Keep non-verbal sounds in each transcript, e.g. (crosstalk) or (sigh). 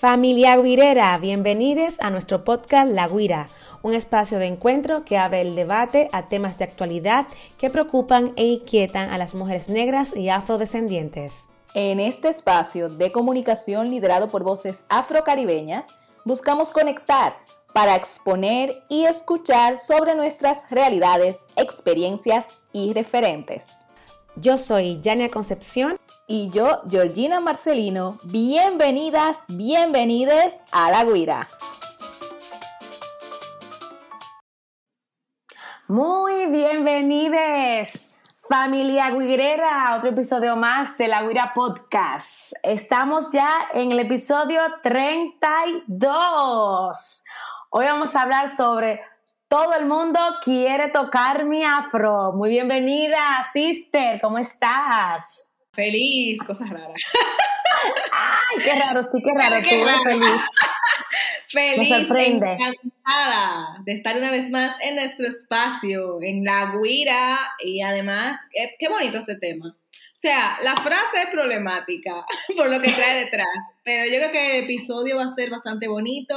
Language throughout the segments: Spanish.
Familia Guirera, bienvenidos a nuestro podcast La Guira, un espacio de encuentro que abre el debate a temas de actualidad que preocupan e inquietan a las mujeres negras y afrodescendientes. En este espacio de comunicación liderado por voces afrocaribeñas, buscamos conectar para exponer y escuchar sobre nuestras realidades, experiencias y referentes. Yo soy Yania Concepción. Y yo, Georgina Marcelino. Bienvenidas, bienvenides a La Guira. Muy bienvenides, familia guirera, a otro episodio más de La Guira Podcast. Estamos ya en el episodio 32. Hoy vamos a hablar sobre todo el mundo quiere tocar mi afro. Muy bienvenida, sister. ¿Cómo estás? Feliz, cosas raras. Ay, qué raro, sí, qué raro. Qué raro. feliz. (laughs) feliz, Me sorprende. encantada de estar una vez más en nuestro espacio, en La Guira, y además, qué, qué bonito este tema. O sea, la frase es problemática (laughs) por lo que trae detrás, pero yo creo que el episodio va a ser bastante bonito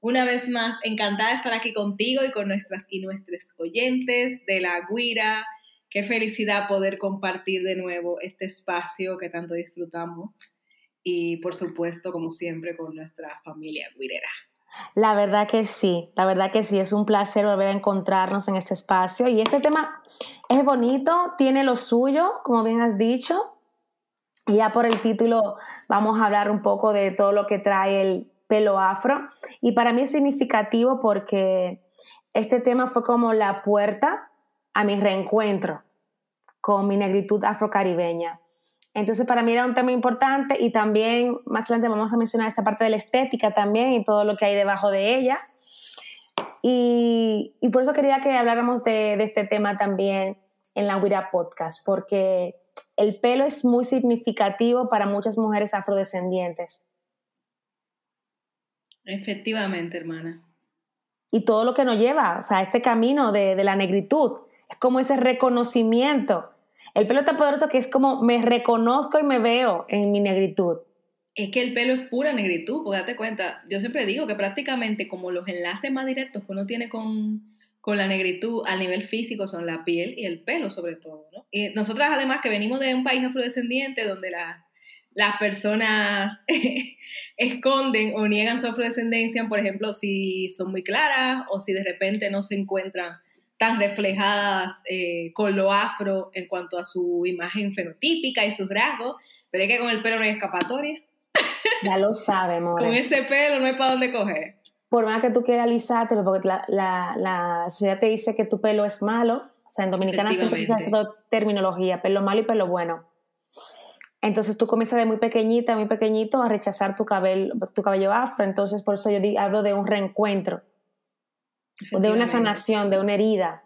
una vez más, encantada de estar aquí contigo y con nuestras y nuestros oyentes de la Guira. Qué felicidad poder compartir de nuevo este espacio que tanto disfrutamos y por supuesto, como siempre, con nuestra familia guirera. La verdad que sí, la verdad que sí, es un placer volver a encontrarnos en este espacio y este tema es bonito, tiene lo suyo, como bien has dicho, y ya por el título vamos a hablar un poco de todo lo que trae el pelo afro. Y para mí es significativo porque este tema fue como la puerta a mi reencuentro con mi negritud afrocaribeña. Entonces para mí era un tema importante y también más adelante vamos a mencionar esta parte de la estética también y todo lo que hay debajo de ella. Y, por eso quería que habláramos de, de este tema también en la Huira Podcast, porque el pelo es muy significativo para muchas mujeres afrodescendientes. Efectivamente, hermana. Y todo lo que nos lleva, o sea, este camino de, la negritud, es como ese reconocimiento. El pelo tan poderoso que es como me reconozco y me veo en mi negritud. Es que el pelo es pura negritud, porque date cuenta, yo siempre digo que prácticamente como los enlaces más directos que uno tiene con, con la negritud a nivel físico son la piel y el pelo sobre todo, ¿no? Y nosotras además que venimos de un país afrodescendiente donde la, las personas (laughs) esconden o niegan su afrodescendencia, por ejemplo, si son muy claras o si de repente no se encuentran tan reflejadas eh, con lo afro en cuanto a su imagen fenotípica y sus rasgos, pero es que con el pelo no hay escapatoria. Ya lo sabemos. (laughs) con ese pelo no hay para dónde coger. Por más que tú quieras alisártelo, porque la, la, sociedad te dice que tu pelo es malo, o sea, en Dominicana siempre se hace terminología, pelo malo y pelo bueno. Entonces tú comienzas de muy pequeñita, muy pequeñito a rechazar tu cabello, tu cabello afro. Entonces por eso yo hablo de un reencuentro, de una sanación, de una herida.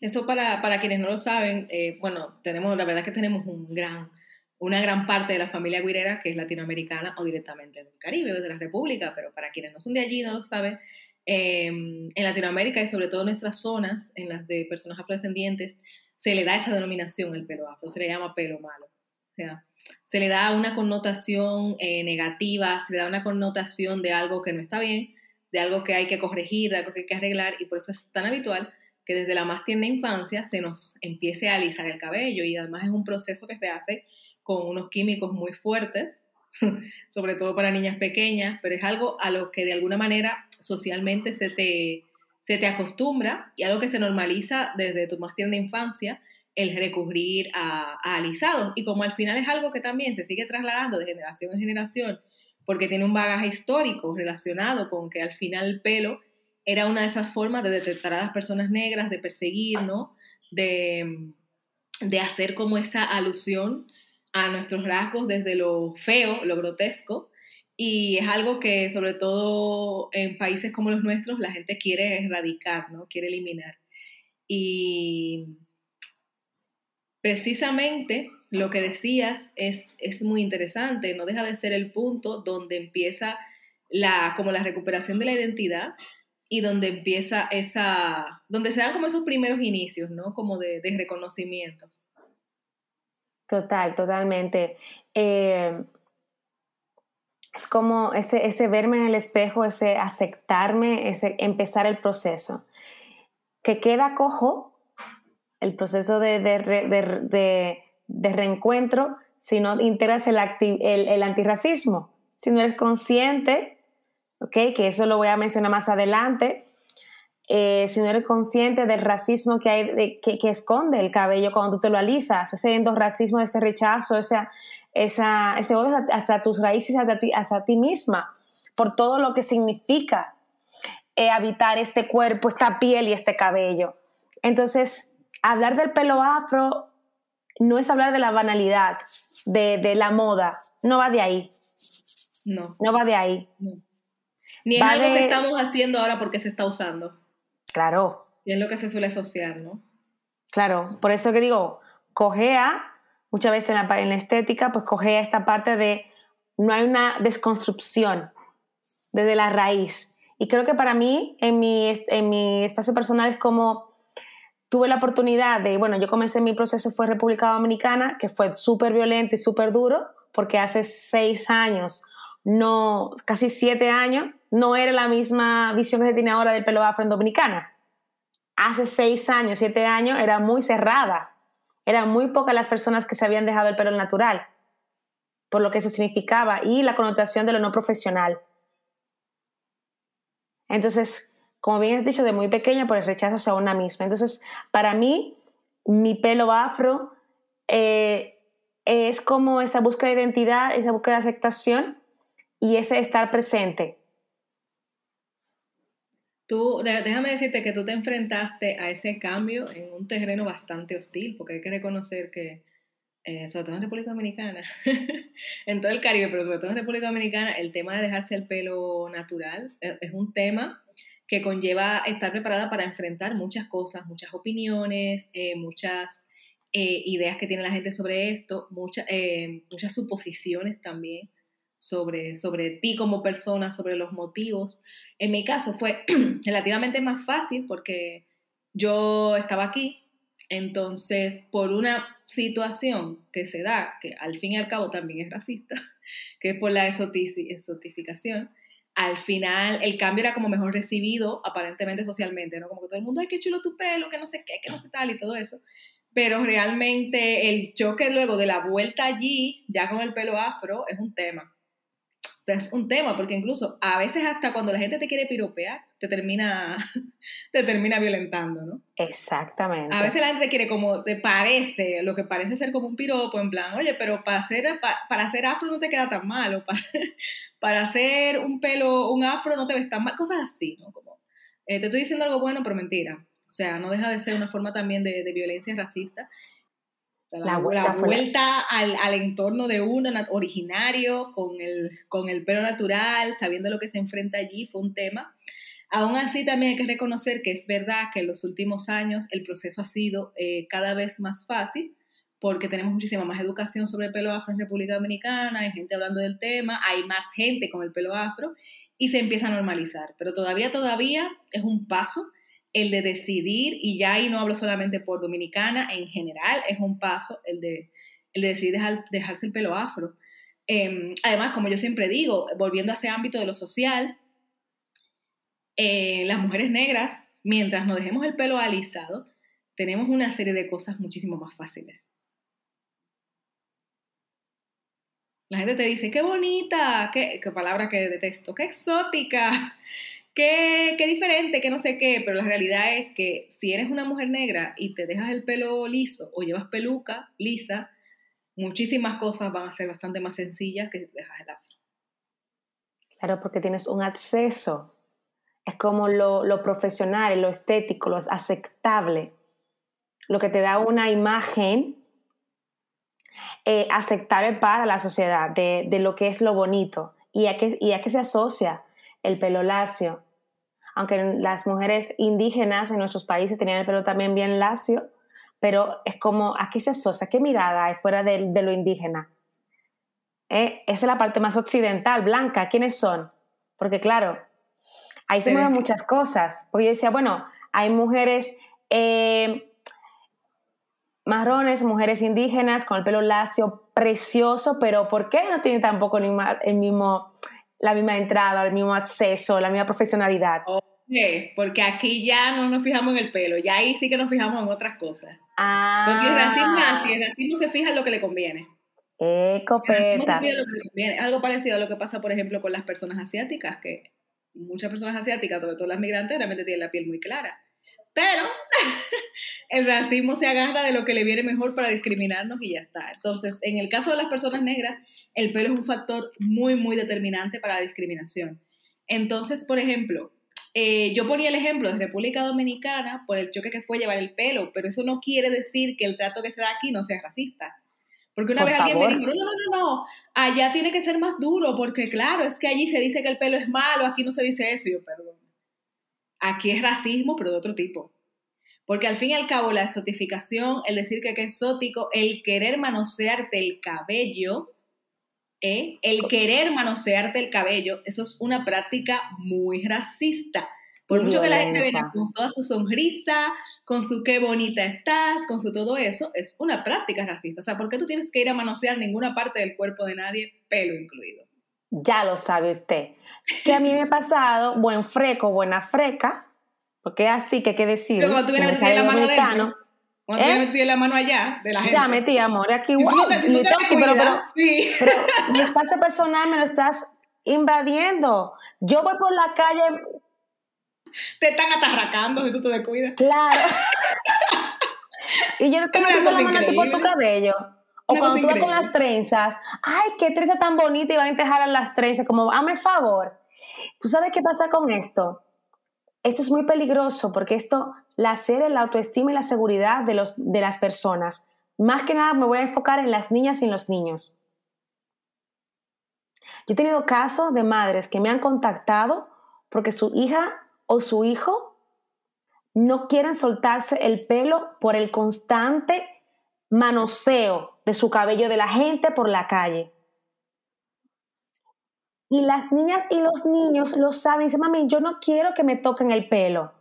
Eso para, para quienes no lo saben, eh, bueno, tenemos, la verdad que tenemos un gran, una gran parte de la familia guirera que es latinoamericana o directamente del Caribe o de la República, pero para quienes no son de allí, no lo saben, em, en Latinoamérica y sobre todo en nuestras zonas, en las de personas afrodescendientes, se le da esa denominación el pelo afro, se le llama pelo malo. Sea, se le da una connotación eh, negativa, se le da una connotación de algo que no está bien, de algo que hay que corregir, de algo que hay que arreglar, y por eso es tan habitual que desde la más tierna infancia se nos empiece a alisar el cabello, y además es un proceso que se hace con unos químicos muy fuertes, (laughs) sobre todo para niñas pequeñas, pero es algo a lo que de alguna manera socialmente se te, se te acostumbra y algo que se normaliza desde tu más tierna infancia el recurrir a, alisados. Y como al final es algo que también se sigue trasladando de generación en generación, porque tiene un bagaje histórico relacionado con que al final el pelo era una de esas formas de detectar a las personas negras, de perseguir, ¿no? De, de hacer como esa alusión a nuestros rasgos desde lo feo, lo grotesco, y es algo que sobre todo en países como los nuestros la gente quiere erradicar, ¿no? Quiere eliminar. Y, precisamente lo que decías es, es muy interesante, no deja de ser el punto donde empieza la, como la recuperación de la identidad y donde empieza esa, donde se dan como esos primeros inicios, ¿no? Como de, reconocimiento. Total, totalmente. Eh, es como ese, ese verme en el espejo, ese aceptarme, ese empezar el proceso. Que queda cojo el proceso de, de, reencuentro si no integras el, el, el, antirracismo. Si no eres consciente, ¿okay? que eso lo voy a mencionar más adelante, eh, si no eres consciente del racismo que, hay, que, que, esconde el cabello cuando tú te lo alisas, ese endorracismo, ese rechazo, esa, esa, ese odio hasta, tus raíces, hasta ti, hasta ti misma, por todo lo que significa eh, habitar este cuerpo, esta piel y este cabello. Entonces, hablar del pelo afro no es hablar de la banalidad, de, de la moda, no va de ahí. No. No va de ahí. Ni es algo que estamos haciendo ahora porque se está usando. Claro. Y es lo que se suele asociar, ¿no? Claro, por eso que digo, cogea muchas veces en la, en la estética, pues coge esta parte de no hay una desconstrucción desde la raíz. Y creo que para mí, en mi, en mi espacio personal, es como tuve la oportunidad de, bueno, yo comencé mi proceso, fue República Dominicana, que fue súper violento y súper duro, porque hace seis años, no, casi siete años, no era la misma visión que se tiene ahora del pelo afro en Dominicana. Hace seis años, siete años, era muy cerrada eran muy pocas las personas que se habían dejado el pelo natural, por lo que eso significaba, y la connotación de lo no profesional. Entonces, como bien has dicho, de muy pequeña, por el rechazo hacia una misma. Entonces, para mí, mi pelo afro eh, es como esa búsqueda de identidad, esa búsqueda de aceptación y ese estar presente. Tú, déjame decirte que tú te enfrentaste a ese cambio en un terreno bastante hostil, porque hay que reconocer que, eh, sobre todo en República Dominicana, (laughs) en todo el Caribe, pero sobre todo en República Dominicana, el tema de dejarse el pelo natural eh, es, un tema que conlleva estar preparada para enfrentar muchas cosas, muchas opiniones, eh, muchas ideas que tiene la gente sobre esto, muchas muchas suposiciones también sobre, sobre ti como persona, sobre los motivos. En mi caso fue (clears throat) relativamente más fácil porque yo estaba aquí, entonces por una situación que se da, que al fin y al cabo también es racista, (laughs) que es por la exotificación, al final el cambio era como mejor recibido aparentemente socialmente, ¿no? Como que todo el mundo, ay, qué chulo tu pelo, que no sé qué, que no sé tal y todo eso. Pero realmente el choque luego de la vuelta allí, ya con el pelo afro, es un tema. O sea, es un tema, porque incluso a veces hasta cuando la gente te quiere piropear, te termina, (laughs) te termina violentando, ¿no? Exactamente. A veces la gente te quiere como, te parece, lo que parece ser como un piropo, en plan, oye, pero para hacer, para, hacer afro no te queda tan mal, o para, (laughs) para hacer un pelo, un afro no te ves tan mal, cosas así, ¿no? Como, eh, te estoy diciendo algo bueno, pero mentira. O sea, no deja de ser una forma también de, de violencia racista la, vuelta, al, entorno de uno originario, con el, con el pelo natural, sabiendo lo que se enfrenta allí, fue un tema. Aún así, también hay que reconocer que es verdad que en los últimos años el proceso ha sido eh, cada vez más fácil, porque tenemos muchísima más educación sobre el pelo afro en República Dominicana, hay gente hablando del tema, hay más gente con el pelo afro y se empieza a normalizar. Pero todavía, todavía es un paso el de decidir, y ya ahí no hablo solamente por dominicana, en general es un paso el de, el de decidir dejarse el pelo afro. Em, además, como yo siempre digo, volviendo a ese ámbito de lo social, eh, las mujeres negras, mientras nos dejemos el pelo alisado, tenemos una serie de cosas muchísimo más fáciles. La gente te dice, qué bonita, qué, qué palabra que detesto, qué exótica, (laughs) qué, qué diferente, qué no sé qué, pero la realidad es que si eres una mujer negra y te dejas el pelo liso o llevas peluca lisa, muchísimas cosas van a ser bastante más sencillas que si te dejas el afro. Claro, porque tienes un acceso. Es como lo, lo profesional, lo estético, lo aceptable. Lo que te da una imagen eh, aceptable para la sociedad de, de, lo que es lo bonito y a qué, y a qué se asocia el pelo lacio. Aunque las mujeres indígenas en nuestros países tenían el pelo también bien lacio, pero es como, ¿a qué se asocia? ¿Qué mirada hay fuera de, lo indígena? ¿Eh? Esa es la parte más occidental, blanca. ¿Quiénes son? Porque claro, ahí se mueven muchas cosas. Porque yo decía, bueno, hay mujeres eh, marrones, mujeres indígenas con el pelo lacio, precioso, pero ¿por qué no tienen tampoco el mismo, el mismo, la misma entrada, el mismo acceso, la misma profesionalidad? porque aquí ya no nos fijamos en el pelo, ya ahí sí que nos fijamos en otras cosas. Ah. Porque el racismo es así, el racismo se fija en lo que le conviene. Es algo parecido a lo que pasa, por ejemplo, con las personas asiáticas, que muchas personas asiáticas, sobre todo las migrantes, realmente tienen la piel muy clara. Pero (laughs) el racismo se agarra de lo que le viene mejor para discriminarnos y ya está. Entonces, en el caso de las personas negras, el pelo es un factor muy, muy determinante para la discriminación. Entonces, por ejemplo, eh, yo ponía el ejemplo de República Dominicana por el choque que fue llevar el pelo, pero eso no quiere decir que el trato que se da aquí no sea racista. Porque una vez alguien me dijo, no, no, no, no, allá tiene que ser más duro, porque claro, es que allí se dice que el pelo es malo, aquí no se dice eso, yo perdón. Aquí es racismo, pero de otro tipo. Porque al fin y al cabo la exotificación, el decir que, es exótico, el querer manosearte el cabello, ¿eh? el querer manosearte el cabello, eso es una práctica muy racista. Por mucho que la gente venga con toda su sonrisa, con su qué bonita estás, con su todo eso, es una práctica racista. O sea, ¿por qué tú tienes que ir a manosear ninguna parte del cuerpo de nadie, pelo incluido? Ya lo sabe usted. Que a mí me ha pasado buen freco, buena freca, porque es así que hay que decir. Pero cuando tú vienes a la mano adentro, cuando ¿Eh? tú la mano allá de la gente. Ya metí, amor, aquí, si wow, pero, sí. pero (laughs) mi espacio personal me lo estás invadiendo. Yo voy por la calle te están atarracando si tú te descuidas. Claro. (laughs) y yo te meto la mano por tu cabello. O cuando tú vas con las trenzas, ay, qué trenza tan bonita y van a entejar las trenzas, como, hazme favor. ¿Tú sabes qué pasa con esto? Esto es muy peligroso porque esto lacera la autoestima y la seguridad de, los, de las personas. Más que nada me voy a enfocar en las niñas y en los niños. Yo he tenido casos de madres que me han contactado porque su hija o su hijo no quieren soltarse el pelo por el constante manoseo de su cabello de la gente por la calle. Y las niñas y los niños lo saben. Dicen, mami, yo no quiero que me toquen el pelo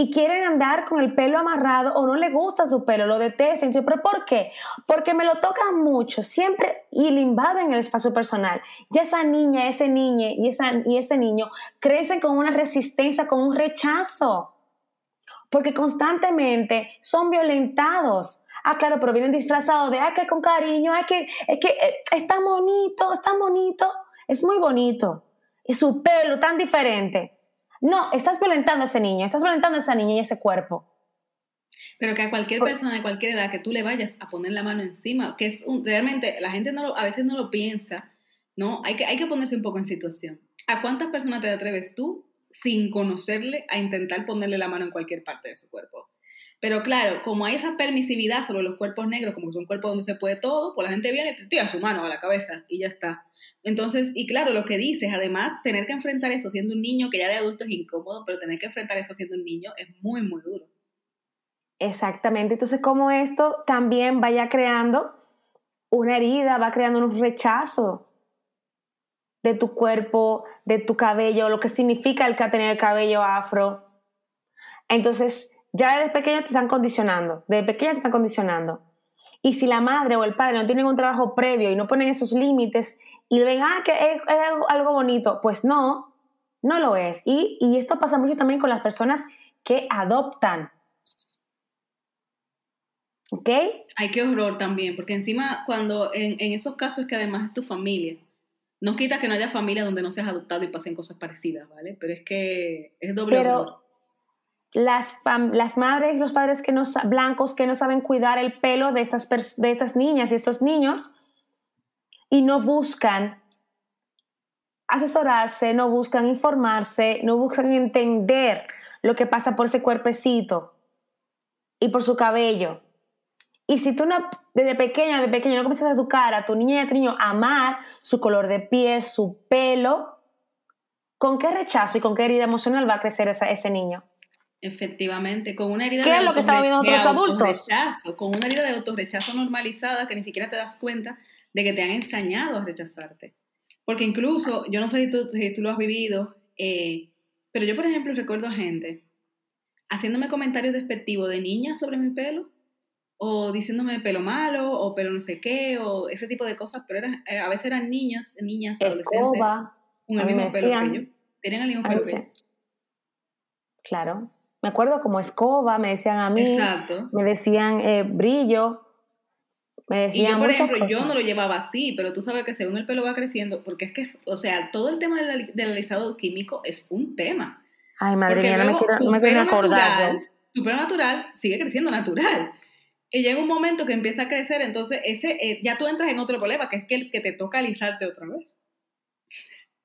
y quieren andar con el pelo amarrado o no le gusta su pelo, lo detestan. ¿Pero por qué? Porque me lo tocan mucho, siempre y le invaden el espacio personal. Ya esa niña, ese niño y, esa, y ese niño crecen con una resistencia, con un rechazo, porque constantemente son violentados. Ah, claro, pero vienen disfrazados de, ah, que con cariño, ay, que, es que eh, está bonito, está bonito, es muy bonito. Y su pelo tan diferente. No, estás violentando a ese niño, estás violentando a esa niña y ese cuerpo. Pero que a cualquier persona de cualquier edad que tú le vayas a poner la mano encima, que es un, realmente la gente no a veces no lo piensa, ¿no? Hay que, hay que ponerse un poco en situación. ¿A cuántas personas te atreves tú sin conocerle a intentar ponerle la mano en cualquier parte de su cuerpo? Pero claro, como hay esa permisividad sobre los cuerpos negros, como que son cuerpos donde se puede todo, pues la gente viene y tira su mano a la cabeza y ya está. Entonces, y claro, lo que dices, además, tener que enfrentar eso siendo un niño, que ya de adulto es incómodo, pero tener que enfrentar eso siendo un niño es muy, muy duro. Exactamente. Entonces, como esto también vaya creando una herida, va creando un rechazo de tu cuerpo, de tu cabello, lo que significa el que tener el cabello afro. Entonces, ya desde pequeño te están condicionando, desde pequeño te están condicionando. Y si la madre o el padre no tienen un trabajo previo y no ponen esos límites y ven, ah, que es, algo, bonito, pues no, no lo es. Y, esto pasa mucho también con las personas que adoptan. ¿Ok? Hay que horror también, porque encima cuando en, esos casos es que además es tu familia, no quita que no haya familia donde no seas adoptado y pasen cosas parecidas, ¿vale? Pero es que es doble horror las, las madres los padres que no, blancos que no saben cuidar el pelo de estas, de estas niñas y estos niños y no buscan asesorarse, no buscan informarse, no buscan entender lo que pasa por ese cuerpecito y por su cabello. Y si tú no, desde pequeña, de pequeño, no comienzas a educar a tu niña y a tu niño a amar su color de piel, su pelo, ¿con qué rechazo y con qué herida emocional va a crecer ese niño? Efectivamente, con una herida ¿Qué de, es lo que viendo otros adultos? con una herida de autorrechazo normalizada que ni siquiera te das cuenta de que te han ensañado a rechazarte. Porque incluso, yo no sé si tú, si tú lo has vivido, eh, pero yo, por ejemplo, recuerdo a gente haciéndome comentarios despectivos de niñas sobre mi pelo o diciéndome pelo malo, o pelo no sé qué, o ese tipo de cosas, pero era, eh, a veces eran niños, niñas, adolescentes, con el mismo pelo que yo. Tenían el mismo pelo que yo. Claro. Me acuerdo como escoba, me decían a mí. Exacto. Me decían eh, brillo. Me Y decían yo, por muchas ejemplo, yo cosas. no lo llevaba así, pero tú sabes que según el pelo va creciendo, porque es que, o sea, todo el tema del, ali- del alisado químico es un tema. Ay, madre Porque mía, no me quiero, tu me quiero acordar. yo. natural, tu pelo natural sigue creciendo natural. Y llega un momento que empieza a crecer, entonces ese eh, ya tú entras en otro problema, que es que el que te toca alisarte otra vez.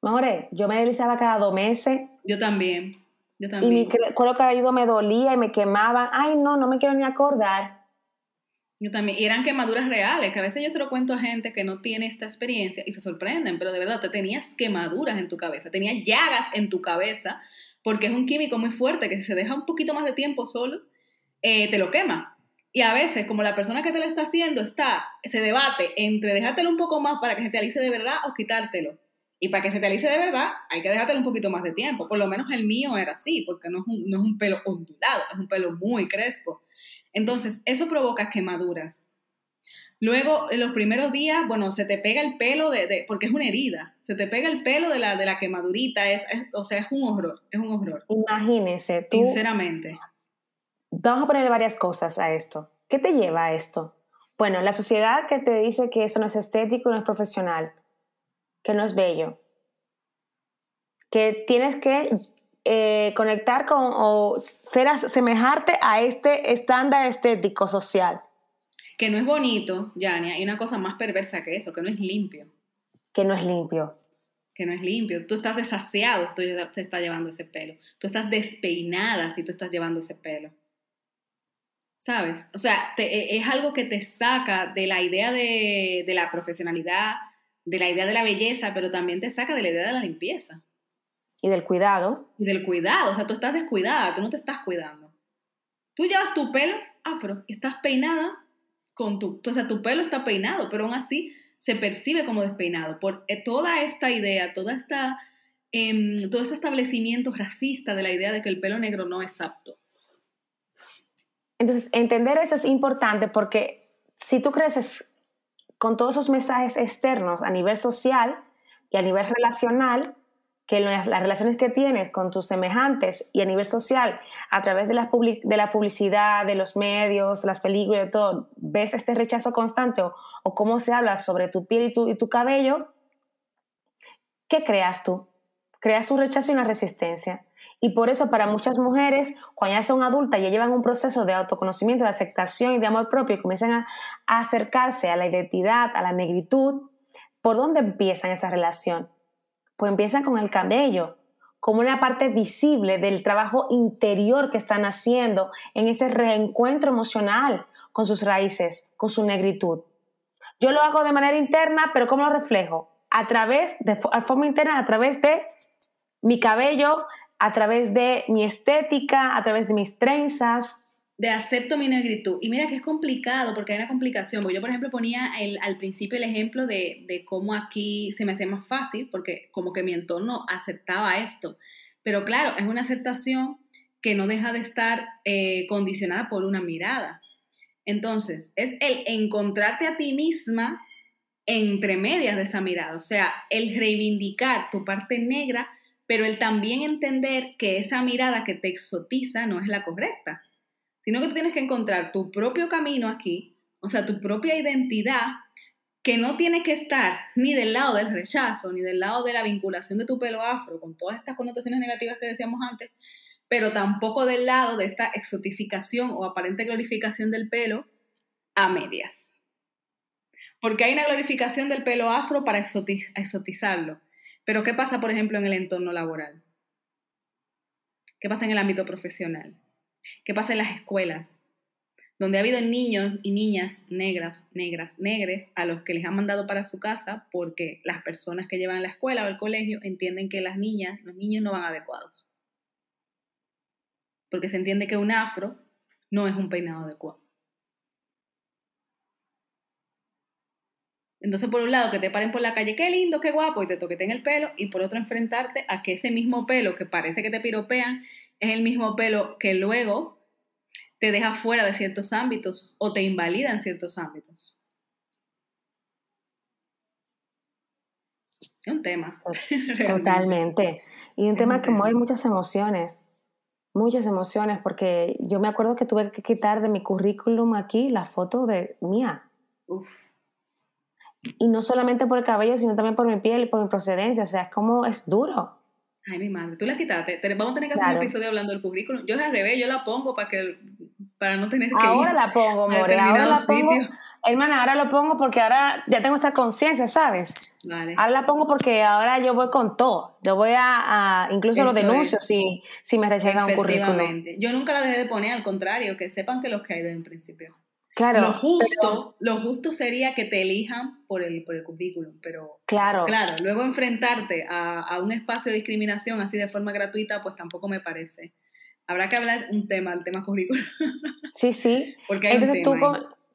More, yo me deslizaba cada dos meses Yo también, yo y también. mi cre- cuero cabelludo me dolía y me quemaba. Ay, no, no me quiero ni acordar. Yo también. Y eran quemaduras reales, que a veces yo se lo cuento a gente que no tiene esta experiencia y se sorprenden, pero de verdad te tenías quemaduras en tu cabeza, tenías llagas en tu cabeza, porque es un químico muy fuerte que si se deja un poquito más de tiempo solo, eh, te lo quema. Y a veces, como la persona que te lo está haciendo está, se debate entre dejártelo un poco más para que se te alice de verdad o quitártelo. Y para que se te alice de verdad, hay que dejártelo un poquito más de tiempo. Por lo menos el mío era así, porque no es un, no es un pelo ondulado, es un pelo muy crespo. Entonces, eso provoca quemaduras. Luego, en los primeros días, bueno, se te pega el pelo de, de- porque es una herida, se te pega el pelo de la, de la quemadurita, es, es- o sea, es un horror, es un horror, Imagínense, tú. sinceramente. Vamos a ponerle varias cosas a esto. ¿Qué te lleva a esto? Bueno, la sociedad que te dice que eso no es estético, no es profesional, que no es bello, que tienes que eh, conectar con o ser asemejarte a este estándar estético social, Que no es bonito, Yania, hay una cosa más perversa que eso, que no es limpio, que no es limpio. que no es limpio. Tú estás desasiado, tú te estás llevando ese pelo. Tú estás despeinada si tú estás llevando ese pelo. ¿Sabes? O sea, te- e- es algo que te saca de la idea de, de la profesionalidad, de la idea de la belleza, pero también te saca de la idea de la limpieza Y del cuidado. y del cuidado. O sea, tú estás descuidada, tú no te estás cuidando. Tú llevas tu pelo afro y estás peinada con tu, o sea, tu pelo está peinado, pero aún así se percibe como despeinado por eh, toda esta idea, toda esta, em, todo este establecimiento racista de la idea de que el pelo negro no es apto. Entonces, entender eso es importante porque si tú creces con todos esos mensajes externos a nivel social y a nivel relacional, que las, relaciones que tienes con tus semejantes y a nivel social, a través de la, publicidad, de los medios, las películas, de todo, ves este rechazo constante o, o cómo se habla sobre tu piel y tu, y tu cabello, ¿qué creas tú? Creas un rechazo y una resistencia. Y por eso para muchas mujeres, cuando ya son adultas, ya llevan un proceso de autoconocimiento, de aceptación y de amor propio y comienzan a, acercarse a la identidad, a la negritud, ¿por dónde empiezan esa relación? Pues empiezan con el cabello, como una parte visible del trabajo interior que están haciendo en ese reencuentro emocional con sus raíces, con su negritud. Yo lo hago de manera interna, pero ¿cómo lo reflejo? A través, de a forma interna, a través de mi cabello, a través de mi estética, a través de mis trenzas. de acepto mi negritud. Y mira que es complicado porque hay una complicación. Porque yo, por ejemplo, ponía al principio el ejemplo de, de cómo aquí se me hacía más fácil porque como que mi entorno aceptaba esto. Pero claro, es una aceptación que no deja de estar eh, condicionada por una mirada. Entonces, es el encontrarte a ti misma entre medias de esa mirada. O sea, el reivindicar tu parte negra, pero el también entender que esa mirada que te exotiza no es la correcta sino que tú tienes que encontrar tu propio camino aquí, o sea, tu propia identidad, que no tiene que estar ni del lado del rechazo, ni del lado de la vinculación de tu pelo afro, con todas estas connotaciones negativas que decíamos antes, pero tampoco del lado de esta exotificación o aparente glorificación del pelo a medias. Porque hay una glorificación del pelo afro para exoti- exotizarlo. Pero ¿qué pasa, por ejemplo, en el entorno laboral? ¿Qué pasa en el ámbito profesional? ¿Qué pasa en las escuelas? Donde ha habido niños y niñas negras, negras, negres, a los que les han mandado para su casa porque las personas que llevan la escuela o el colegio entienden que las niñas, los niños no van adecuados. Porque se entiende que un afro no es un peinado adecuado. Entonces, por un lado, que te paren por la calle, qué lindo, qué guapo, y te toqueten el pelo, y por otro, enfrentarte a que ese mismo pelo que parece que te piropean es el mismo pelo que luego te deja fuera de ciertos ámbitos o te invalida en ciertos ámbitos. Es un tema. (laughs) Totalmente. Y un tema que mueve muchas emociones, muchas emociones, porque yo me acuerdo que tuve que quitar de mi currículum aquí la foto de mía. Uf. Y no solamente por el cabello, sino también por mi piel y por mi procedencia. O sea, es como es duro. Ay, mi madre, tú la quitaste. Vamos a tener que hacer un episodio hablando del currículum. Yo es al revés, yo la pongo para que para no tener que ahora la pongo, More, ahora la pongo. Hermana, ahora lo pongo porque ahora ya tengo esta conciencia, ¿sabes? Vale. Ahora la pongo porque ahora yo voy con todo. Yo voy a, incluso lo denuncio si, si me rechazan un currículum. Yo nunca la dejé de poner, al contrario, que sepan que los que hay en principio. Claro. Lo justo, lo justo sería que te elijan por el, por el currículum, pero claro. claro, luego enfrentarte a, a, un espacio de discriminación así de forma gratuita, pues tampoco me parece. Habrá que hablar un tema, el tema currículum. (laughs) Sí, sí. Porque Entonces tú,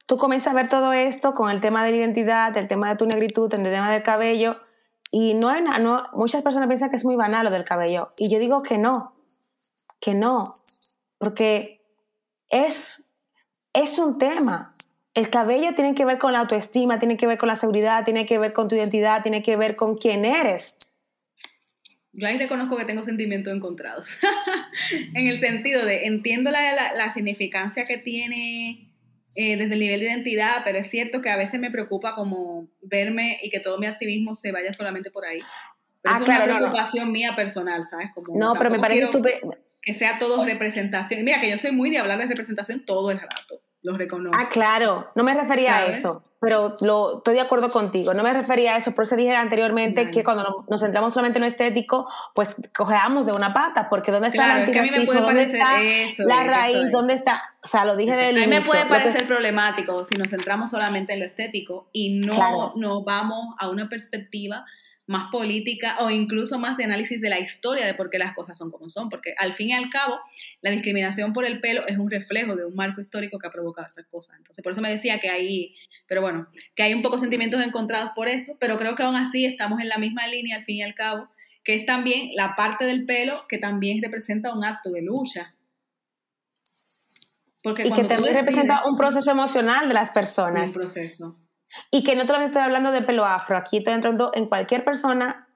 tú comienzas a ver todo esto con el tema de la identidad, el tema de tu negritud, el tema del cabello, y no hay nada, no, muchas personas piensan que es muy banal lo del cabello, y yo digo que no, que no, porque es es un tema. El cabello tiene que ver con la autoestima, tiene que ver con la seguridad, tiene que ver con tu identidad, tiene que ver con quién eres. Yo ahí reconozco que tengo sentimientos encontrados. (laughs) en el sentido de, entiendo la, significancia que tiene eh, desde el nivel de identidad, pero es cierto que a veces me preocupa como verme y que todo mi activismo se vaya solamente por ahí. Pero ah, es una preocupación mía personal, ¿sabes? Como no, pero me parece que sea todo representación. Mira, que yo soy muy de hablar de representación todo el rato. Los reconozco. Ah, claro, no me refería a eso, pero lo, estoy de acuerdo contigo, no me refería a eso, por eso dije anteriormente que cuando nos centramos solamente en lo estético, pues cojeamos de una pata, porque ¿dónde está el antirracismo? ¿Dónde está eso, la raíz? ¿Dónde está? O sea, lo dije del A mí me puede parecer problemático si nos centramos solamente en lo estético y no, no vamos a una perspectiva más política o incluso más de análisis de la historia de por qué las cosas son como son, porque al fin y al cabo la discriminación por el pelo es un reflejo de un marco histórico que ha provocado esas cosas. Entonces, por eso me decía que hay, pero bueno, que hay un poco sentimientos encontrados por eso, pero creo que aún así estamos en la misma línea al fin y al cabo, que es también la parte del pelo que también representa un acto de lucha. Porque y que también representa un proceso emocional de las personas. Un proceso. Y que no solamente estoy hablando de pelo afro, aquí estoy entrando en cualquier persona,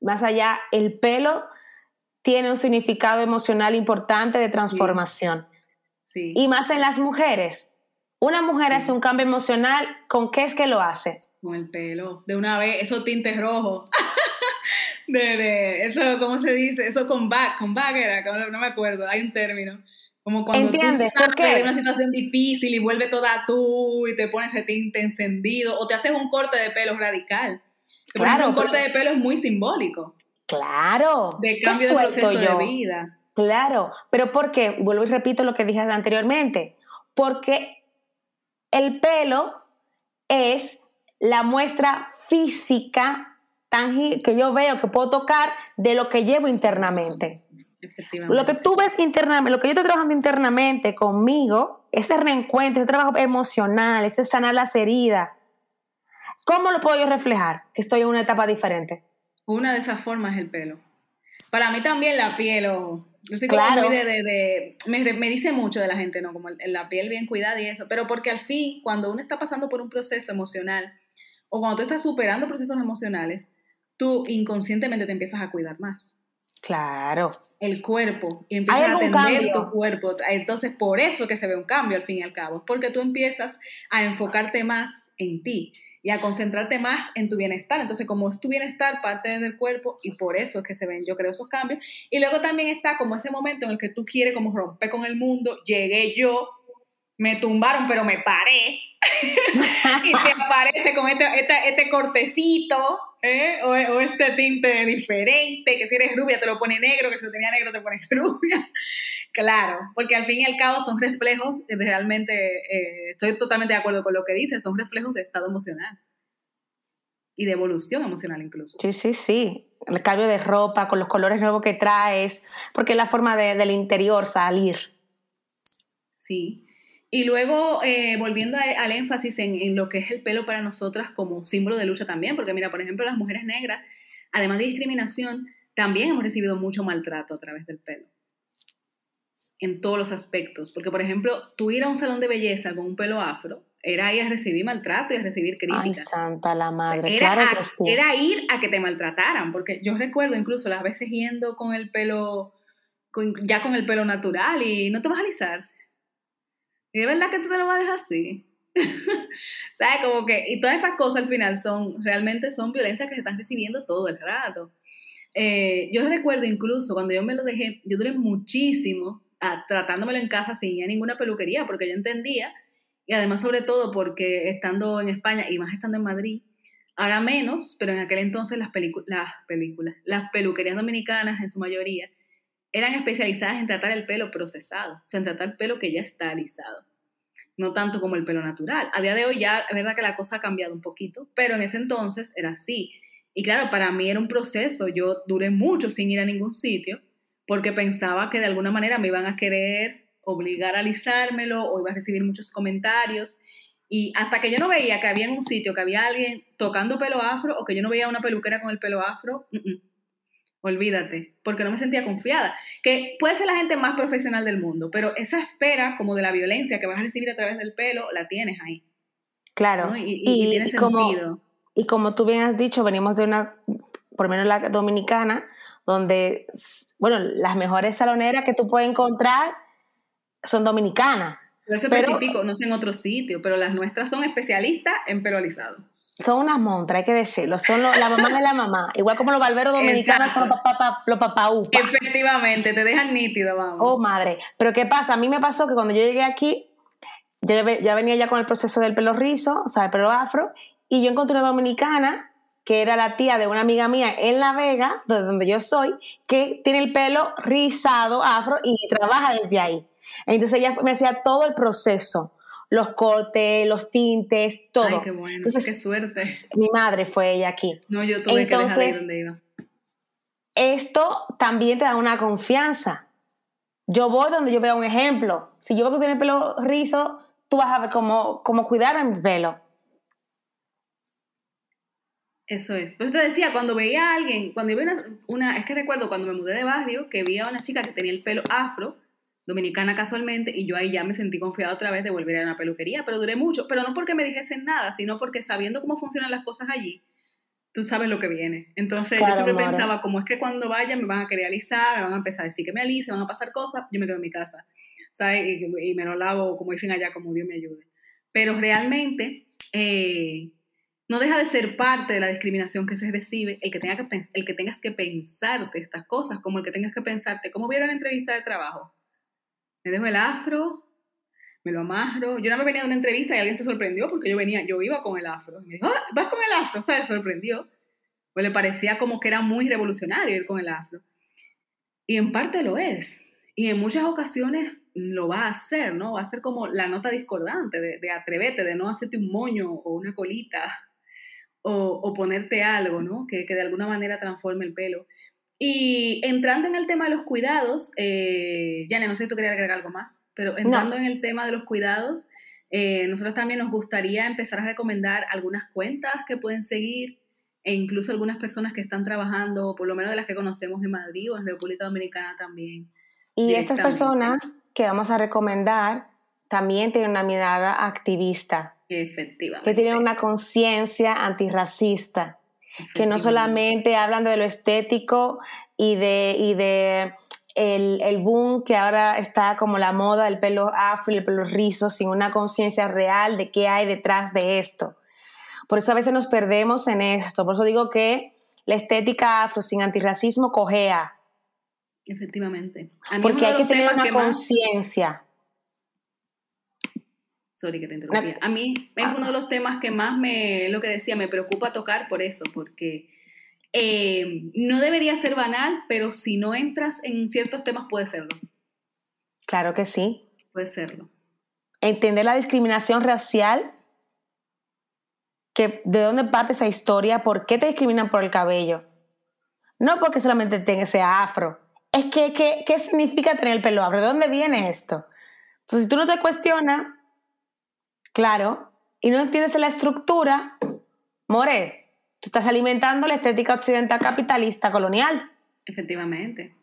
más allá, el pelo tiene un significado emocional importante de transformación. Y más en las mujeres. Una mujer hace un cambio emocional, ¿con qué es que lo hace? Con el pelo, de una vez, esos tintes rojos. (laughs) de, eso, ¿cómo se dice? Eso con back, con back era, no me acuerdo, hay un término. Como cuando ¿Entiendes? tú sales de una situación difícil y vuelve toda tú y te pones ese tinte encendido o te haces un corte de pelo radical. Claro, un corte de pelo es muy simbólico. Claro. De cambio de proceso de vida. Claro, pero ¿por qué? Vuelvo y repito lo que dije anteriormente. Porque el pelo es la muestra física tangible que yo veo, que puedo tocar de lo que llevo internamente. Lo que tú ves internamente, lo que yo estoy trabajando internamente conmigo, ese reencuentro, ese trabajo emocional, ese sanar las heridas, ¿cómo lo puedo yo reflejar? Que estoy en una etapa diferente. Una de esas formas es el pelo. Para mí también la piel, o Yo estoy claro. muy de, de, me, me, dice mucho de la gente, ¿no? Como la piel bien cuidada y eso. Pero porque al fin, cuando uno está pasando por un proceso emocional, o cuando tú estás superando procesos emocionales, tú inconscientemente te empiezas a cuidar más. Claro. El cuerpo. Y empiezas a atender tu cuerpo. Entonces, por eso es que se ve un cambio al fin y al cabo. Porque tú empiezas a enfocarte más en ti y a concentrarte más en tu bienestar. Entonces, como es tu bienestar parte del cuerpo y por eso es que se ven, yo creo, esos cambios. Y luego también está como ese momento en el que tú quieres como romper con el mundo. Llegué yo, me tumbaron, pero me paré. (laughs) y te aparece con este, este, este cortecito ¿Eh? O, este tinte diferente, que si eres rubia te lo pone negro, que si tenía negro te pone (laughs) rubia. claro, porque al fin y al cabo son reflejos, realmente eh, estoy totalmente de acuerdo con lo que dices, son reflejos de estado emocional y de evolución emocional incluso. Sí, sí, sí. El cambio de ropa, con los colores nuevos que traes, porque es la forma de, del interior salir. Sí, y luego, eh, volviendo al énfasis en, lo que es el pelo para nosotras como símbolo de lucha también, porque mira, por ejemplo, las mujeres negras, además de discriminación, también hemos recibido mucho maltrato a través del pelo. en todos los aspectos. Porque, por ejemplo, tú ir a un salón de belleza con un pelo afro, era ir a recibir maltrato y a recibir críticas. Ay, santa la madre, era, claro a- que sí. era ir a que te maltrataran, porque yo recuerdo incluso las veces yendo con el pelo, con- ya con el pelo natural y no te vas a alisar. Y de verdad que tú te lo vas a dejar así. (laughs) ¿Sabes? Como que, y todas esas cosas al final son, realmente son violencias que se están recibiendo todo el rato. Eh, yo recuerdo incluso cuando yo me lo dejé, yo duré muchísimo ah, tratándomelo en casa sin ir a ninguna peluquería, porque yo entendía, y además sobre todo porque estando en España y más estando en Madrid, ahora menos, pero en aquel entonces las, las películas, las peluquerías dominicanas en su mayoría, eran especializadas en tratar el pelo procesado, o sea, en tratar el pelo que ya está alisado, no tanto como el pelo natural. A día de hoy ya es verdad que la cosa ha cambiado un poquito, pero en ese entonces era así. Y claro, para mí era un proceso, yo duré mucho sin ir a ningún sitio, porque pensaba que de alguna manera me iban a querer obligar a alisármelo o iba a recibir muchos comentarios. Y hasta que yo no veía que había en un sitio que había alguien tocando pelo afro o que yo no veía una peluquera con el pelo afro, mm, olvídate, porque no me sentía confiada. Que puede ser la gente más profesional del mundo, pero esa espera como de la violencia que vas a recibir a través del pelo, la tienes ahí. Claro. ¿no? Y, y- y tiene como-. Y como tú bien has dicho, venimos de una, por lo menos la dominicana, donde, bueno, las mejores saloneras que tú puedes encontrar son dominicanas. Pero eso pero- específico, no sé en otro sitio, pero las nuestras son especialistas en pelo alisado. Son unas montras, hay que decirlo. Son lo- la mamá de la mamá. Igual como los barberos dominicanos son los papá, papá- los papaúpa. Efectivamente, te dejan nítido, vamos. Oh, madre. Pero ¿qué pasa? A mí me pasó que cuando yo llegué aquí, ya, ve- ya venía ya con el proceso del pelo rizo, o sea, el pelo afro, y yo encontré una dominicana que era la tía de una amiga mía en La Vega, de donde yo soy, que tiene el pelo rizado, afro, y trabaja desde ahí. Entonces ella me hacía todo el proceso, los cortes, los tintes, todo. Ay, qué bueno, Entonces, qué suerte. Mi madre fue ella aquí. No, yo tuve que dejar Entonces, donde iba. esto también te da una confianza. Yo voy donde yo veo un ejemplo. Si yo veo que tiene el pelo rizo, tú vas a ver cómo, cómo cuidar mi pelo. Eso es. Pues te decía, cuando veía a alguien, cuando yo veía una, una- es que recuerdo cuando me mudé de barrio, que vi a una chica que tenía el pelo afro, dominicana casualmente, y yo ahí ya me sentí confiada otra vez de volver a una peluquería, pero duré mucho, pero no porque me dijesen nada, sino porque sabiendo cómo funcionan las cosas allí, tú sabes lo que viene. Entonces Claro, yo siempre pensaba, como es que cuando vaya me van a querer alisar, me van a empezar a decir que me alice, van a pasar cosas, yo me quedo en mi casa, ¿sabes? Y, y me lo lavo, como dicen allá, como Dios me ayude. Pero realmente... eh, no deja de ser parte de la discriminación que se recibe el que, tenga que, el que tengas que pensarte estas cosas, como el que tengas que pensarte, ¿cómo vieron la entrevista de trabajo? Me dejo el afro, me lo amarro. Yo no me venía de una entrevista y alguien se sorprendió porque yo venía, yo iba con el afro. Y me dijo, ah, vas con el afro, ¿sabes? Se sorprendió. Pues le parecía como que era muy revolucionario ir con el afro. Y en parte lo es. Y en muchas ocasiones lo va a hacer, ¿no? Va a ser como la nota discordante de, de atrevete, de no hacerte un moño o una colita o, o ponerte algo, ¿no? Que, que de alguna manera transforme el pelo. Y entrando en el tema de los cuidados, eh, Yane, no sé si tú querías agregar algo más, pero entrando en el tema de los cuidados, eh, nosotros también nos gustaría empezar a recomendar algunas cuentas que pueden seguir e incluso algunas personas que están trabajando, por lo menos de las que conocemos en Madrid o en República Dominicana también. Y estas personas que vamos a recomendar también tienen una mirada activista, Efectivamente. que tienen una conciencia antirracista, que no solamente hablan de lo estético y de, y de el, el boom que ahora está como la moda del pelo afro y el pelo rizo, sin una conciencia real de qué hay detrás de esto. Por eso a veces nos perdemos en esto. Por eso digo que la estética afro sin antirracismo cojea, Efectivamente. A mí porque hay que tener una conciencia. Sorry que te interrumpía. A mí es Ah. uno de los temas que más me, lo que decía, me preocupa tocar por eso, porque eh, no debería ser banal, pero si no entras en ciertos temas puede serlo, Claro que sí. puede serlo. Entender la discriminación racial, que de dónde parte esa historia, por qué te discriminan por el cabello. No porque solamente tenga ese afro. Es que, que- ¿qué significa tener el pelo afro? ¿De dónde viene esto? Entonces, si tú no te cuestionas, claro, y no entiendes la estructura, more, tú estás alimentando la estética occidental capitalista colonial. Efectivamente.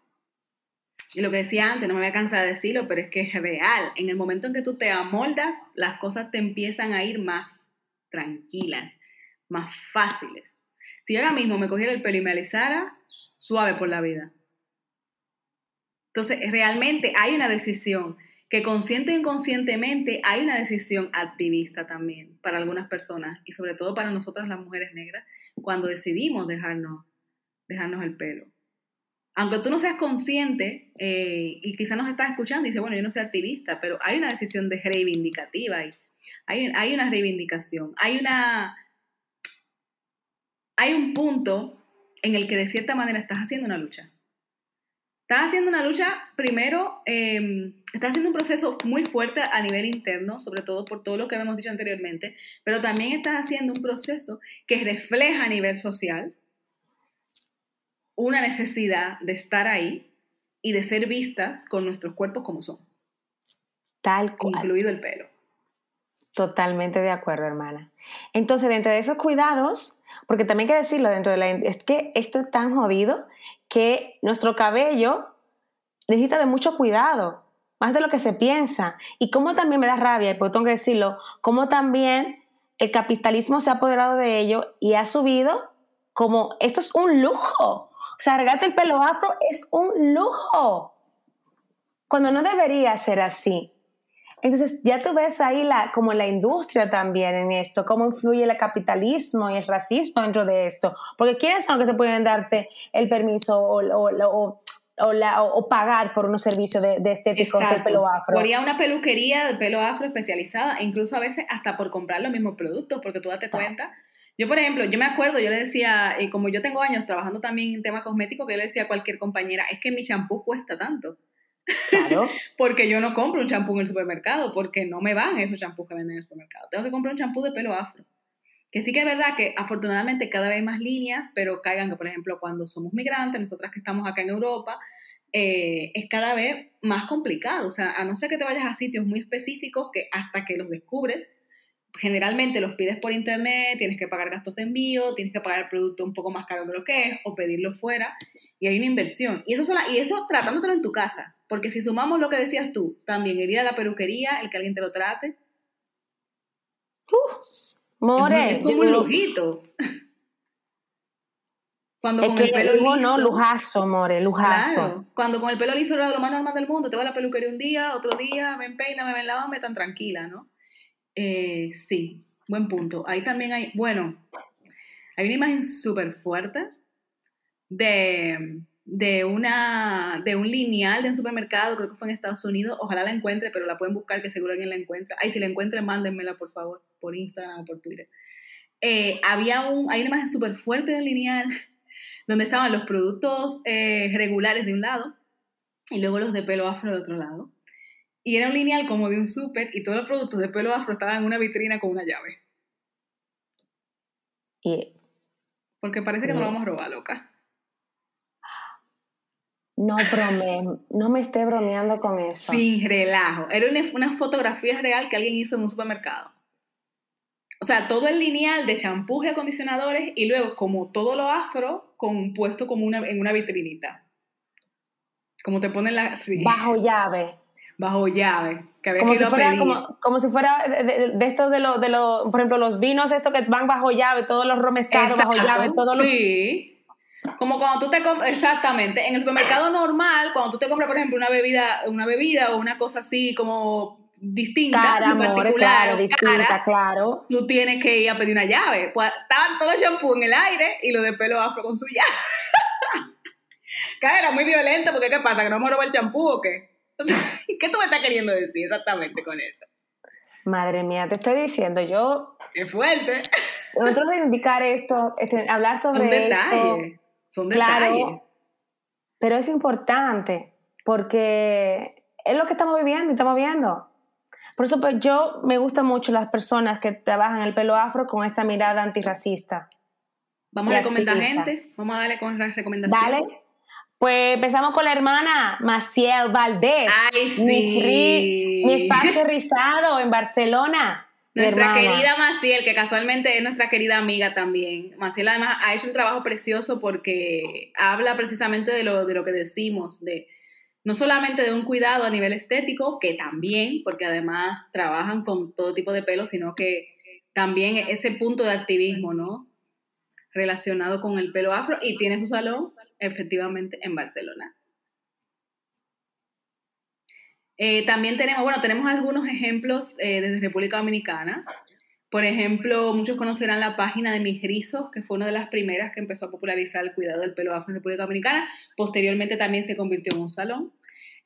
Y lo que decía antes, no me voy a cansar de decirlo, pero es que es real. En el momento en que tú te amoldas, las cosas te empiezan a ir más tranquilas, más fáciles. Si ahora mismo me cogiera el pelo y me alisara, suave por la vida. Entonces, realmente hay una decisión que consciente o inconscientemente hay una decisión activista también para algunas personas y sobre todo para nosotras las mujeres negras cuando decidimos dejarnos, dejarnos el pelo. Aunque tú no seas consciente eh, y quizás nos estás escuchando y dices, bueno, yo no soy activista, pero hay una decisión de reivindicativa ahí. Hay, hay una reivindicación, hay una... Hay un punto en el que de cierta manera estás haciendo una lucha. Estás haciendo una lucha, primero, eh, estás haciendo un proceso muy fuerte a nivel interno, sobre todo por todo lo que hemos dicho anteriormente, pero también estás haciendo un proceso que refleja a nivel social una necesidad de estar ahí y de ser vistas con nuestros cuerpos como son. Tal cual. Incluido el pelo. Totalmente de acuerdo, hermana. Entonces, dentro de esos cuidados, porque también hay que decirlo, dentro de la, es que esto es tan jodido que nuestro cabello necesita de mucho cuidado, más de lo que se piensa. Y como también me da rabia, y pues tengo que decirlo, como también el capitalismo se ha apoderado de ello y ha subido como, esto es un lujo. O sea, el pelo afro es un lujo. Cuando no debería ser así. Entonces ya tú ves ahí la, como la industria también en esto, cómo influye el capitalismo y el racismo dentro de esto. Porque ¿quiénes son los que se pueden darte el permiso o, o, o, la, o pagar por unos servicios de, de estéticos de pelo afro? Podría una peluquería de pelo afro especializada, e incluso a veces hasta por comprar los mismos productos, porque tú date cuenta. Yo, por ejemplo, yo me acuerdo, yo le decía, y como yo tengo años trabajando también en temas cosméticos, que yo le decía a cualquier compañera, es que mi champú cuesta tanto. (laughs) Porque yo no compro un champú en el supermercado, porque no me van esos champús que venden en el supermercado. Tengo que comprar un champú de pelo afro. Que sí que es verdad que afortunadamente cada vez hay más líneas, pero caigan que, por ejemplo, cuando somos migrantes, nosotras que estamos acá en Europa, eh, es cada vez más complicado. O sea, a no ser que te vayas a sitios muy específicos que hasta que los descubres, generalmente los pides por internet, tienes que pagar gastos de envío, tienes que pagar el producto un poco más caro de lo que es o pedirlo fuera y hay una inversión. Y eso, sola, y eso tratándotelo en tu casa, porque si sumamos lo que decías tú, también el ir a la peluquería, el que alguien te lo trate. Uh, more, es, como un lujito. Cuando con el pelo liso. No, lujazo, more, lujazo. Claro, cuando con el pelo liso era lo más normal del mundo, te vas a la peluquería un día, otro día, me peina, me ven me tan tranquila, ¿no? Eh, sí, buen punto. Ahí también hay, bueno, hay una imagen súper fuerte de de, una, de un lineal de un supermercado, creo que fue en Estados Unidos, ojalá la encuentre, pero la pueden buscar, que seguro alguien la encuentra. Ay, si la encuentren, mándenmela, por favor, por Instagram o por Twitter. Eh, había un, hay una imagen súper fuerte del lineal, (laughs) donde estaban los productos eh, regulares de un lado y luego los de pelo afro de otro lado. Y era un lineal como de un súper y todos los productos de pelo afro estaban en una vitrina con una llave. Y, Porque parece que nos lo vamos a robar, loca. No brome, no me esté bromeando con eso. Sin relajo. Era una, fotografía real que alguien hizo en un supermercado. O sea, todo el lineal de champús y acondicionadores y luego como todo lo afro compuesto como una, en una vitrinita. Como te ponen la... Bajo llave. Bajo llave. Que había como, que si fuera, como, si fuera de, estos de los, de lo, por ejemplo, los vinos estos que van bajo llave, todos los romes bajo llave, todos los... Sí. Como cuando tú te compras, exactamente, en el supermercado normal, cuando tú te compras, por ejemplo, una bebida, una bebida o una cosa así como distinta, cara, particular, claro, distinta, claro. tú tienes que ir a pedir una llave. Pues estaban todos los shampoos en el aire y lo de pelo afro con su llave. (laughs) cara, era muy violento porque ¿qué pasa? ¿Que no vamos a robar el champú o qué? (laughs) ¿Qué tú me estás queriendo decir exactamente con eso? Madre mía, te estoy diciendo, yo... ¡Qué fuerte! Nosotros indicar esto, este, hablar sobre esto son detalles. Claro, pero es importante porque es lo que estamos viviendo y estamos viendo. Por eso pues, yo me gustan mucho las personas que trabajan el pelo afro con esta mirada antirracista. Vamos a recomendar gente, vamos a darle con las recomendaciones. Dale. Pues empezamos con la hermana Maciel Valdés. Ay, sí. mi espacio rizado en Barcelona. Nuestra querida Maciel, que casualmente es nuestra querida amiga también. Maciel además ha hecho un trabajo precioso porque habla precisamente de lo, de lo que decimos, de, no solamente de un cuidado a nivel estético, que también, porque además trabajan con todo tipo de pelo, sino que también ese punto de activismo, ¿no? Relacionado con el pelo afro y tiene su salón efectivamente en Barcelona. Eh, también tenemos, bueno, tenemos algunos ejemplos eh, desde República Dominicana. Por ejemplo, muchos conocerán la página de Mis Rizos, que fue una de las primeras que empezó a popularizar el cuidado del pelo afro en República Dominicana. Posteriormente también se convirtió en un salón.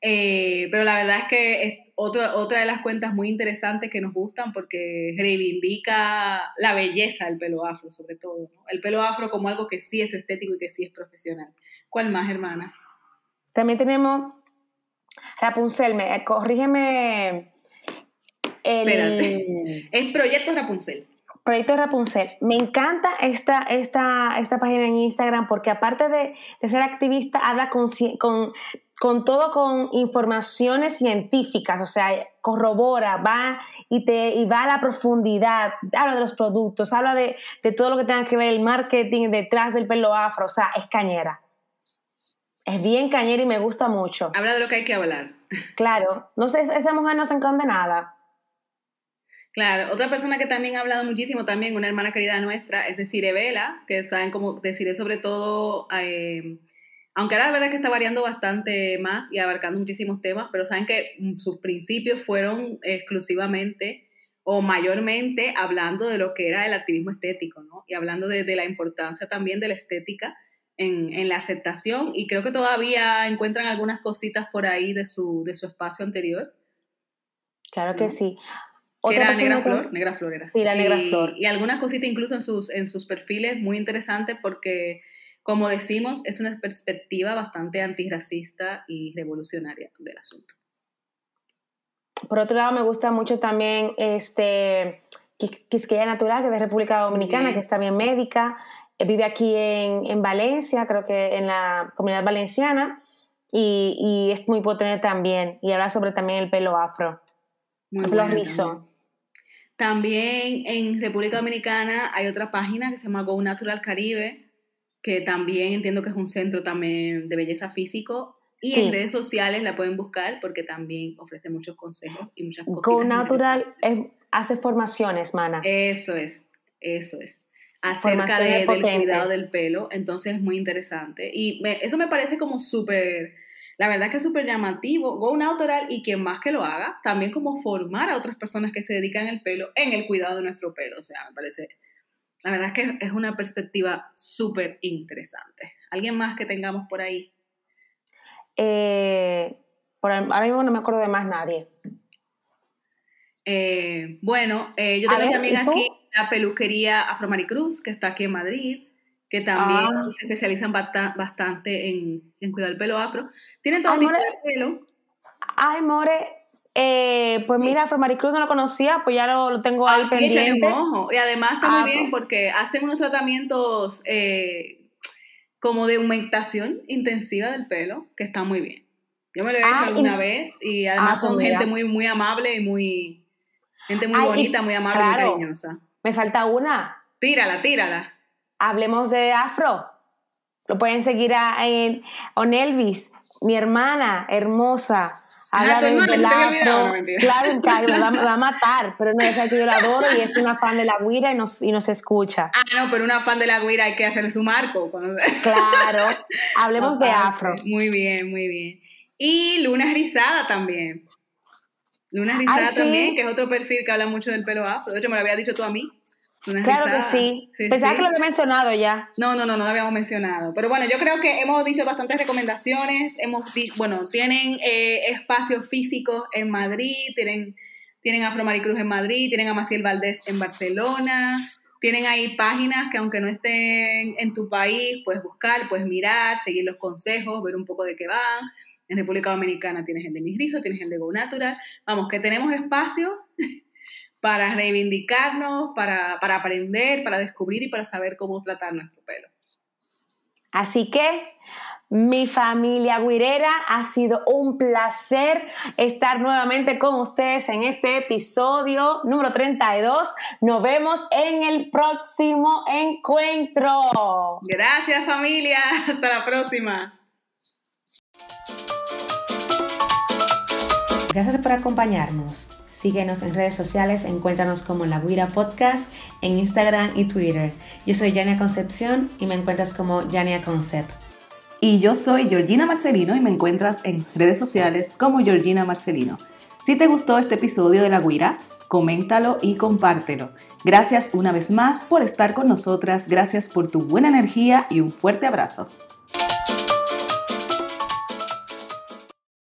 Eh, pero la verdad es que es otra, otra de las cuentas muy interesantes que nos gustan porque reivindica la belleza del pelo afro, sobre todo. El pelo afro como algo que sí es estético y que sí es profesional. ¿Cuál más, hermana? También tenemos Rapunzel, me, eh, corrígeme. El... Espérate. (laughs) Es Proyecto Rapunzel. Proyecto Rapunzel. Me encanta esta, esta, esta página en Instagram porque aparte de, de ser activista, habla con, con, con, todo con informaciones científicas, o sea, corrobora, va y, te, y va a la profundidad, habla de los productos, habla de, de todo lo que tenga que ver el marketing detrás del pelo afro, o sea, es cañera. Es bien cañera y me gusta mucho. Habla de lo que hay que hablar. Claro, no sé, esa mujer no se enconde nada. Claro, otra persona que también ha hablado muchísimo, también una hermana querida nuestra, es decir, Vela, que saben cómo decir sobre todo, eh, aunque ahora la verdad que está variando bastante más y abarcando muchísimos temas, pero saben que mm, sus principios fueron exclusivamente o mayormente hablando de lo que era el activismo estético, ¿no? Y hablando de, la importancia también de la estética en, en, la aceptación y creo que todavía encuentran algunas cositas por ahí de su, de su espacio anterior. Claro que sí. Otra era Negra Flor, Negra Flor era. Sí, la Negra y, Flor. Y algunas cositas incluso en sus, en sus perfiles muy interesantes porque, como decimos, es una perspectiva bastante antirracista y revolucionaria del asunto. Por otro lado, me gusta mucho también este Quisqueya Natural, que es de República Dominicana, que es también médica, eh, vive aquí en, en, Valencia, creo que en la comunidad valenciana, y, y es muy potente también, y habla sobre también el pelo afro. Muy pelo rizo. También en República Dominicana hay otra página que se llama Go Natural Caribe, que también entiendo que es un centro también de belleza físico. Y en redes sociales la pueden buscar porque también ofrece muchos consejos y muchas cosas. Go Natural hace formaciones, mana. Eso es, eso es. Acerca de, del cuidado del pelo. Entonces es muy interesante. Y eso me parece como súper la verdad que es súper llamativo, Go Natural y quien más que lo haga, también como formar a otras personas que se dedican al pelo en el cuidado de nuestro pelo. O sea, me parece, la verdad es que es una perspectiva súper interesante. ¿Alguien más que tengamos por ahí? Eh, por, ahora mismo no me acuerdo de más nadie. Eh, bueno, eh, yo tengo también aquí la peluquería Afro Maricruz, que está aquí en Madrid que también ah. se especializan bastante en, en, cuidar el pelo afro. Tienen todo tipo de pelo. Ay, More, eh, pues mira, Afro Maricruz no lo conocía, pues ya lo, tengo ahí ah, pendiente. Y además está muy ah, bien porque hacen unos tratamientos eh, como de aumentación intensiva del pelo, que está muy bien. Yo me lo he hecho alguna vez y además son pues gente muy, muy amable y muy... Gente muy bonita, muy amable y cariñosa. Me falta una. Tírala, tírala hablemos de afro. Lo pueden seguir a, en Onelvis, mi hermana hermosa. Habla de, del afro. claro, claro va, me, va, a (laughs) matar, pero no es que yo la adoro y es una fan de la guira y nos, y nos escucha. Ah, no, pero una fan de la guira hay que hacer su marco. Claro, (laughs) hablemos de afro. Muy bien, muy bien. Y Luna Rizada también. Luna Rizada también, que es otro perfil que habla mucho del pelo afro. De hecho, me lo había dicho tú a mí claro que sí. Pensaba que lo había mencionado ya. No, no, no, no lo habíamos mencionado. Pero bueno, yo creo que hemos dicho bastantes recomendaciones. Hemos bueno, tienen eh, espacios físicos en Madrid, tienen, tienen Afro Maricruz en Madrid, tienen a Maciel Valdés en Barcelona. Tienen ahí páginas que aunque no estén en tu país, puedes buscar, puedes mirar, seguir los consejos, ver un poco de qué van. En República Dominicana tienes el de Mis Rizos, tienes el de Go Natural. Vamos, que tenemos espacios para reivindicarnos, para, aprender, para descubrir y para saber cómo tratar nuestro pelo. Así que mi familia guirera, ha sido un placer estar nuevamente con ustedes en este episodio número 32. Nos vemos en el próximo encuentro. Gracias familia, (laughs) hasta la próxima. Gracias por acompañarnos. Síguenos en redes sociales, encuéntranos como La Guira Podcast en Instagram y Twitter. Yo soy Yania Concepción y me encuentras como Yania Concept. Y yo soy Georgina Marcelino y me encuentras en redes sociales como Georgina Marcelino. Si te gustó este episodio de La Guira, coméntalo y compártelo. Gracias una vez más por estar con nosotras, gracias por tu buena energía y un fuerte abrazo.